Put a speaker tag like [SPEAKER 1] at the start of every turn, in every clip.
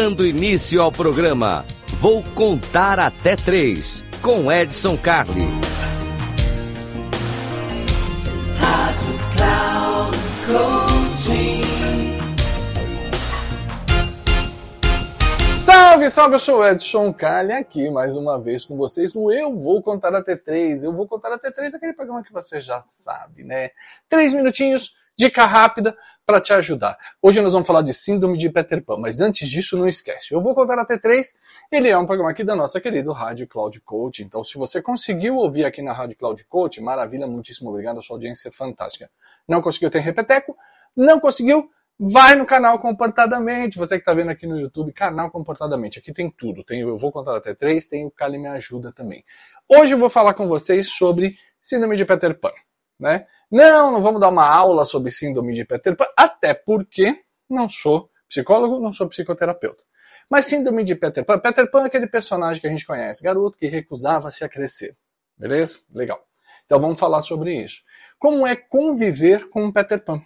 [SPEAKER 1] Dando início ao programa, vou contar até três com Edson Carli.
[SPEAKER 2] Salve, salve, eu sou o Edson Carli aqui mais uma vez com vocês no Eu Vou Contar Até Três. Eu Vou Contar Até Três, aquele programa que você já sabe, né? Três minutinhos, dica rápida para te ajudar. Hoje nós vamos falar de síndrome de Peter Pan, mas antes disso não esquece. Eu vou contar até três. Ele é um programa aqui da nossa querida Rádio Cloud Coach. Então, se você conseguiu ouvir aqui na Rádio Cloud Coach, maravilha, muitíssimo obrigado, a sua audiência é fantástica. Não conseguiu ter repeteco? Não conseguiu? Vai no canal Comportadamente. Você que está vendo aqui no YouTube, canal Comportadamente. Aqui tem tudo. Tem Eu Vou Contar Até Três, tem o Cali Me Ajuda também. Hoje eu vou falar com vocês sobre síndrome de Peter Pan. Né? Não, não vamos dar uma aula sobre síndrome de Peter Pan, até porque não sou psicólogo, não sou psicoterapeuta. Mas síndrome de Peter Pan, Peter Pan é aquele personagem que a gente conhece, garoto que recusava-se a crescer. Beleza? Legal. Então vamos falar sobre isso. Como é conviver com o Peter Pan?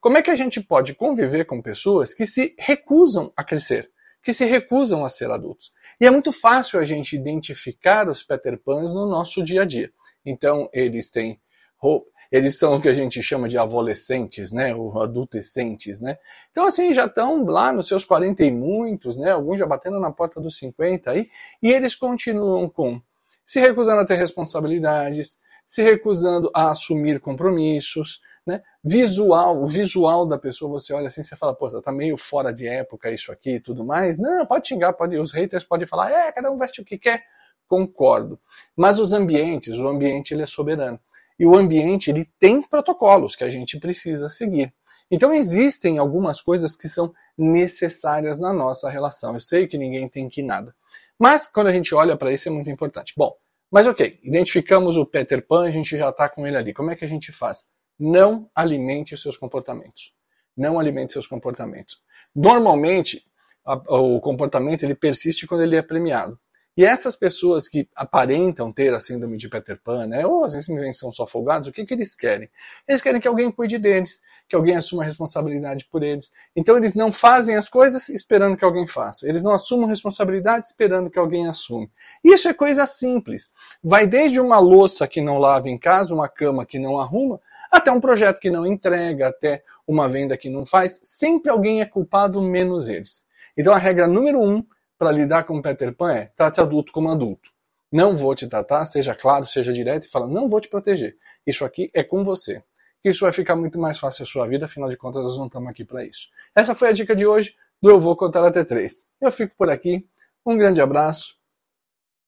[SPEAKER 2] Como é que a gente pode conviver com pessoas que se recusam a crescer, que se recusam a ser adultos? E é muito fácil a gente identificar os Peter Pans no nosso dia a dia. Então, eles têm roupa, eles são o que a gente chama de adolescentes, né, ou adolescentes, né? Então, assim, já estão lá nos seus 40 e muitos, né, alguns já batendo na porta dos 50 aí, e eles continuam com se recusando a ter responsabilidades, se recusando a assumir compromissos, né? Visual, o visual da pessoa, você olha assim, você fala, pô, tá meio fora de época isso aqui e tudo mais. Não, pode xingar, pode, os haters podem falar, é, cada um veste o que quer. Concordo. Mas os ambientes, o ambiente ele é soberano e o ambiente ele tem protocolos que a gente precisa seguir. Então existem algumas coisas que são necessárias na nossa relação. Eu sei que ninguém tem que nada, mas quando a gente olha para isso é muito importante. Bom, mas ok, identificamos o Peter Pan, a gente já está com ele ali. Como é que a gente faz? Não alimente os seus comportamentos. Não alimente seus comportamentos. Normalmente, a, o comportamento ele persiste quando ele é premiado. E essas pessoas que aparentam ter a síndrome de Peter Pan, né, ou às vezes são só folgados, o que, que eles querem? Eles querem que alguém cuide deles, que alguém assuma a responsabilidade por eles. Então eles não fazem as coisas esperando que alguém faça. Eles não assumam responsabilidade esperando que alguém assume. Isso é coisa simples. Vai desde uma louça que não lava em casa, uma cama que não arruma, até um projeto que não entrega, até uma venda que não faz. Sempre alguém é culpado, menos eles. Então a regra número um para lidar com Peter Pan é trate adulto como adulto. Não vou te tratar, seja claro, seja direto e fala, não vou te proteger. Isso aqui é com você. Isso vai ficar muito mais fácil a sua vida, afinal de contas nós não estamos aqui para isso. Essa foi a dica de hoje do Eu Vou Contar Até Três. Eu fico por aqui, um grande abraço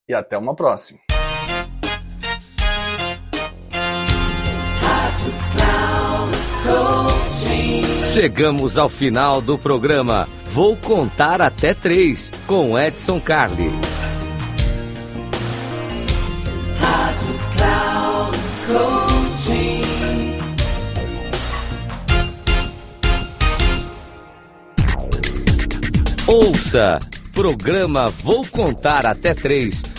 [SPEAKER 2] e até uma próxima.
[SPEAKER 1] Chegamos ao final do programa. Vou contar até três com Edson Carli. Ouça! Programa Vou Contar Até Três